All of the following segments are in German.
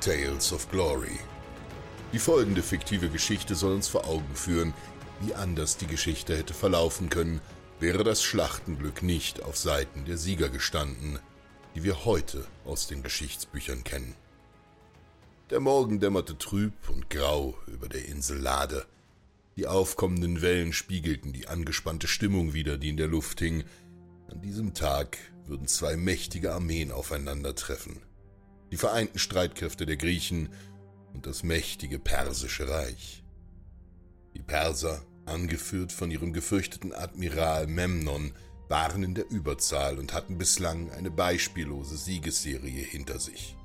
Tales of Glory. Die folgende fiktive Geschichte soll uns vor Augen führen, wie anders die Geschichte hätte verlaufen können, wäre das Schlachtenglück nicht auf Seiten der Sieger gestanden, die wir heute aus den Geschichtsbüchern kennen. Der Morgen dämmerte trüb und grau über der Insel Lade. Die aufkommenden Wellen spiegelten die angespannte Stimmung wider, die in der Luft hing. An diesem Tag würden zwei mächtige Armeen aufeinandertreffen. Die vereinten Streitkräfte der Griechen und das mächtige persische Reich. Die Perser, angeführt von ihrem gefürchteten Admiral Memnon, waren in der Überzahl und hatten bislang eine beispiellose Siegesserie hinter sich.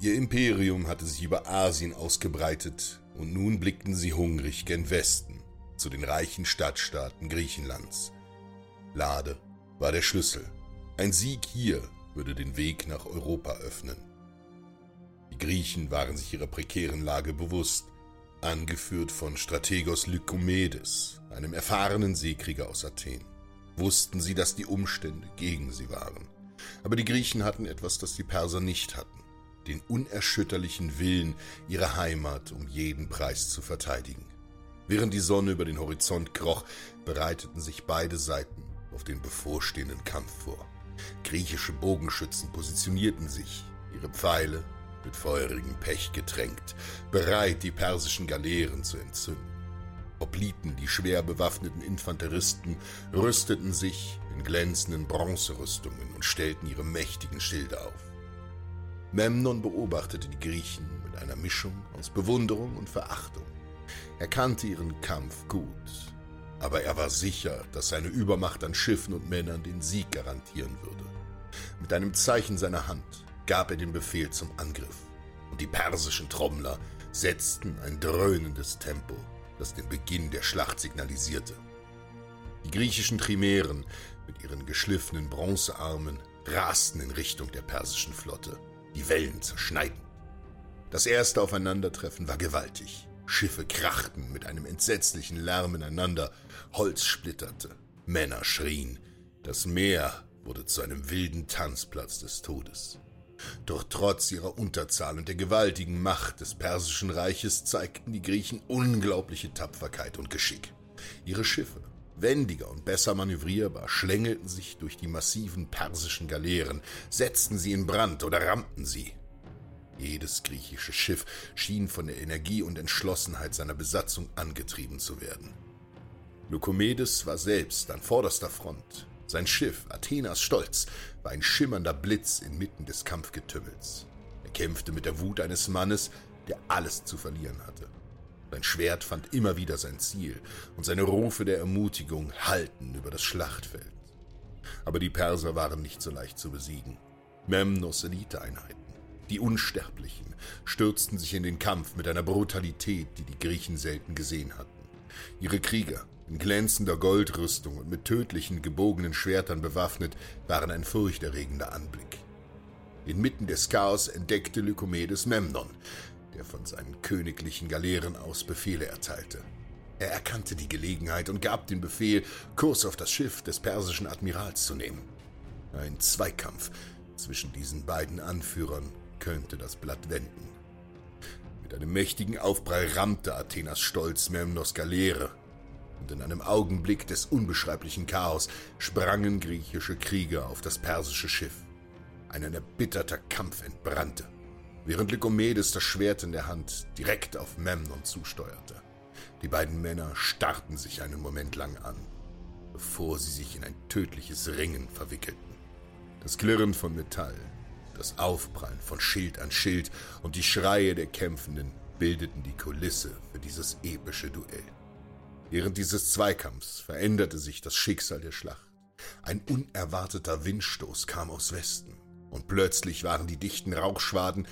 Ihr Imperium hatte sich über Asien ausgebreitet und nun blickten sie hungrig gen Westen, zu den reichen Stadtstaaten Griechenlands. Lade war der Schlüssel. Ein Sieg hier würde den Weg nach Europa öffnen. Die Griechen waren sich ihrer prekären Lage bewusst, angeführt von Strategos Lykomedes, einem erfahrenen Seekrieger aus Athen. Wussten sie, dass die Umstände gegen sie waren. Aber die Griechen hatten etwas, das die Perser nicht hatten den unerschütterlichen Willen, ihre Heimat um jeden Preis zu verteidigen. Während die Sonne über den Horizont kroch, bereiteten sich beide Seiten auf den bevorstehenden Kampf vor. Griechische Bogenschützen positionierten sich, ihre Pfeile mit feurigem Pech getränkt, bereit, die persischen Galeeren zu entzünden. Obliten die schwer bewaffneten Infanteristen rüsteten sich in glänzenden Bronzerüstungen und stellten ihre mächtigen Schilde auf. Memnon beobachtete die Griechen mit einer Mischung aus Bewunderung und Verachtung. Er kannte ihren Kampf gut, aber er war sicher, dass seine Übermacht an Schiffen und Männern den Sieg garantieren würde. Mit einem Zeichen seiner Hand gab er den Befehl zum Angriff, und die persischen Trommler setzten ein dröhnendes Tempo, das den Beginn der Schlacht signalisierte. Die griechischen Trimären mit ihren geschliffenen Bronzearmen rasten in Richtung der persischen Flotte die Wellen zerschneiden. Das erste Aufeinandertreffen war gewaltig. Schiffe krachten mit einem entsetzlichen Lärm ineinander, Holz splitterte, Männer schrien, das Meer wurde zu einem wilden Tanzplatz des Todes. Doch trotz ihrer Unterzahl und der gewaltigen Macht des persischen Reiches zeigten die Griechen unglaubliche Tapferkeit und Geschick. Ihre Schiffe wendiger und besser manövrierbar, schlängelten sich durch die massiven persischen Galeeren, setzten sie in Brand oder rammten sie. Jedes griechische Schiff schien von der Energie und Entschlossenheit seiner Besatzung angetrieben zu werden. Lykomedes war selbst an vorderster Front. Sein Schiff, Athenas Stolz, war ein schimmernder Blitz inmitten des Kampfgetümmels. Er kämpfte mit der Wut eines Mannes, der alles zu verlieren hatte. Sein Schwert fand immer wieder sein Ziel, und seine Rufe der Ermutigung hallten über das Schlachtfeld. Aber die Perser waren nicht so leicht zu besiegen. Memnos Eliteeinheiten, die Unsterblichen, stürzten sich in den Kampf mit einer Brutalität, die die Griechen selten gesehen hatten. Ihre Krieger, in glänzender Goldrüstung und mit tödlichen gebogenen Schwertern bewaffnet, waren ein furchterregender Anblick. Inmitten des Chaos entdeckte Lykomedes Memnon, der von seinen königlichen Galeeren aus Befehle erteilte. Er erkannte die Gelegenheit und gab den Befehl, Kurs auf das Schiff des persischen Admirals zu nehmen. Ein Zweikampf zwischen diesen beiden Anführern könnte das Blatt wenden. Mit einem mächtigen Aufprall rammte Athenas Stolz Memnos Galeere, und in einem Augenblick des unbeschreiblichen Chaos sprangen griechische Krieger auf das persische Schiff. Ein erbitterter Kampf entbrannte während Lykomedes das Schwert in der Hand direkt auf Memnon zusteuerte. Die beiden Männer starrten sich einen Moment lang an, bevor sie sich in ein tödliches Ringen verwickelten. Das Klirren von Metall, das Aufprallen von Schild an Schild und die Schreie der Kämpfenden bildeten die Kulisse für dieses epische Duell. Während dieses Zweikampfs veränderte sich das Schicksal der Schlacht. Ein unerwarteter Windstoß kam aus Westen, und plötzlich waren die dichten Rauchschwaden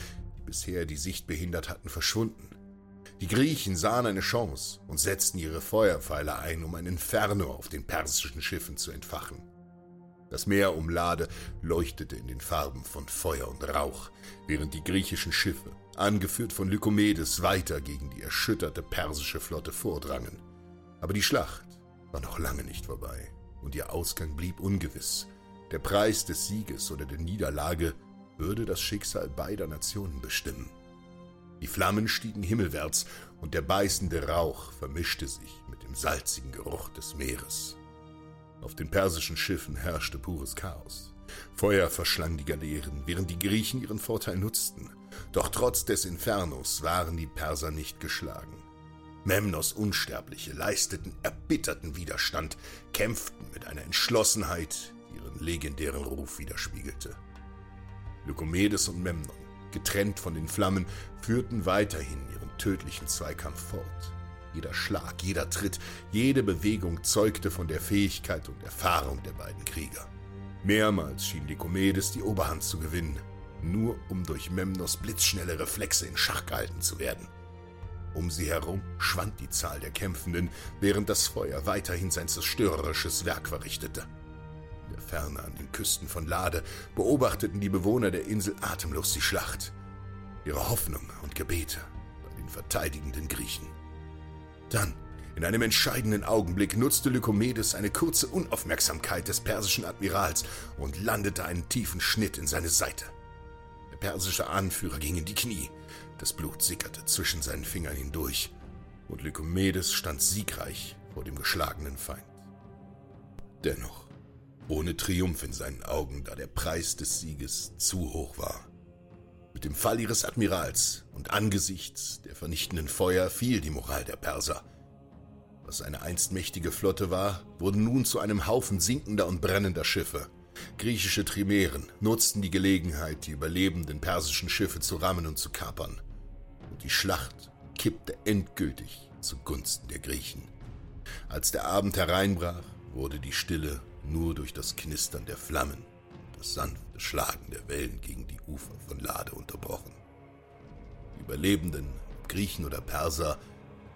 bisher die Sicht behindert hatten, verschwunden. Die Griechen sahen eine Chance und setzten ihre Feuerpfeile ein, um ein Inferno auf den persischen Schiffen zu entfachen. Das Meer um Lade leuchtete in den Farben von Feuer und Rauch, während die griechischen Schiffe, angeführt von Lykomedes, weiter gegen die erschütterte persische Flotte vordrangen. Aber die Schlacht war noch lange nicht vorbei und ihr Ausgang blieb ungewiss. Der Preis des Sieges oder der Niederlage würde das Schicksal beider Nationen bestimmen. Die Flammen stiegen himmelwärts und der beißende Rauch vermischte sich mit dem salzigen Geruch des Meeres. Auf den persischen Schiffen herrschte pures Chaos. Feuer verschlang die Galeeren, während die Griechen ihren Vorteil nutzten. Doch trotz des Infernos waren die Perser nicht geschlagen. Memnos Unsterbliche leisteten erbitterten Widerstand, kämpften mit einer Entschlossenheit, die ihren legendären Ruf widerspiegelte. Lykomedes und Memnon, getrennt von den Flammen, führten weiterhin ihren tödlichen Zweikampf fort. Jeder Schlag, jeder Tritt, jede Bewegung zeugte von der Fähigkeit und Erfahrung der beiden Krieger. Mehrmals schien Lykomedes die Oberhand zu gewinnen, nur um durch Memnos blitzschnelle Reflexe in Schach gehalten zu werden. Um sie herum schwand die Zahl der Kämpfenden, während das Feuer weiterhin sein zerstörerisches Werk verrichtete. In der Ferne an den Küsten von Lade beobachteten die Bewohner der Insel atemlos die Schlacht. Ihre Hoffnung und Gebete bei den verteidigenden Griechen. Dann, in einem entscheidenden Augenblick, nutzte Lykomedes eine kurze Unaufmerksamkeit des persischen Admirals und landete einen tiefen Schnitt in seine Seite. Der persische Anführer ging in die Knie. Das Blut sickerte zwischen seinen Fingern hindurch, und Lykomedes stand siegreich vor dem geschlagenen Feind. Dennoch, ohne Triumph in seinen Augen, da der Preis des Sieges zu hoch war. Mit dem Fall ihres Admirals und angesichts der vernichtenden Feuer fiel die Moral der Perser. Was eine einst mächtige Flotte war, wurde nun zu einem Haufen sinkender und brennender Schiffe. Griechische Trimären nutzten die Gelegenheit, die überlebenden persischen Schiffe zu rammen und zu kapern. Und die Schlacht kippte endgültig zugunsten der Griechen. Als der Abend hereinbrach, wurde die Stille nur durch das Knistern der Flammen und das sanfte Schlagen der Wellen gegen die Ufer von Lade unterbrochen. Die Überlebenden, Griechen oder Perser,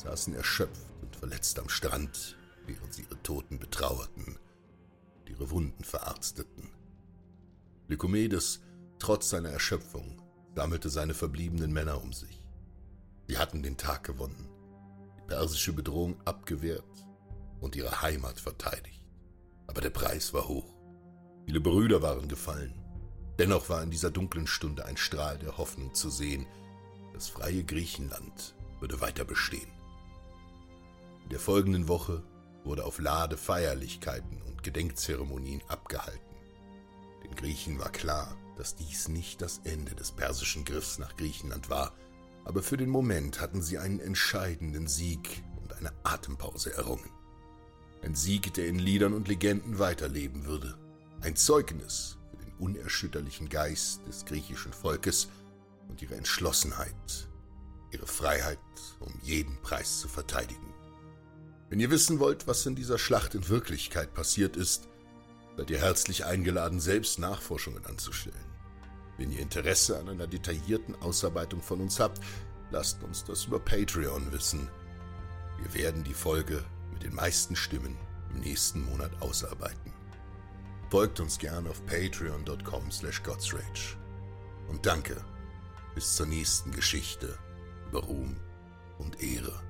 saßen erschöpft und verletzt am Strand, während sie ihre Toten betrauerten ihre Wunden verarzteten. Lykomedes, trotz seiner Erschöpfung, sammelte seine verbliebenen Männer um sich. Sie hatten den Tag gewonnen, die persische Bedrohung abgewehrt und ihre Heimat verteidigt. Aber der Preis war hoch. Viele Brüder waren gefallen. Dennoch war in dieser dunklen Stunde ein Strahl der Hoffnung zu sehen. Das freie Griechenland würde weiter bestehen. In der folgenden Woche wurde auf Lade Feierlichkeiten und Gedenkzeremonien abgehalten. Den Griechen war klar, dass dies nicht das Ende des persischen Griffs nach Griechenland war, aber für den Moment hatten sie einen entscheidenden Sieg und eine Atempause errungen. Ein Sieg, der in Liedern und Legenden weiterleben würde. Ein Zeugnis für den unerschütterlichen Geist des griechischen Volkes und ihre Entschlossenheit, ihre Freiheit um jeden Preis zu verteidigen. Wenn ihr wissen wollt, was in dieser Schlacht in Wirklichkeit passiert ist, seid ihr herzlich eingeladen, selbst Nachforschungen anzustellen. Wenn ihr Interesse an einer detaillierten Ausarbeitung von uns habt, lasst uns das über Patreon wissen. Wir werden die Folge mit den meisten Stimmen im nächsten Monat ausarbeiten. Folgt uns gern auf patreon.com slash godsrage. Und danke, bis zur nächsten Geschichte über Ruhm und Ehre.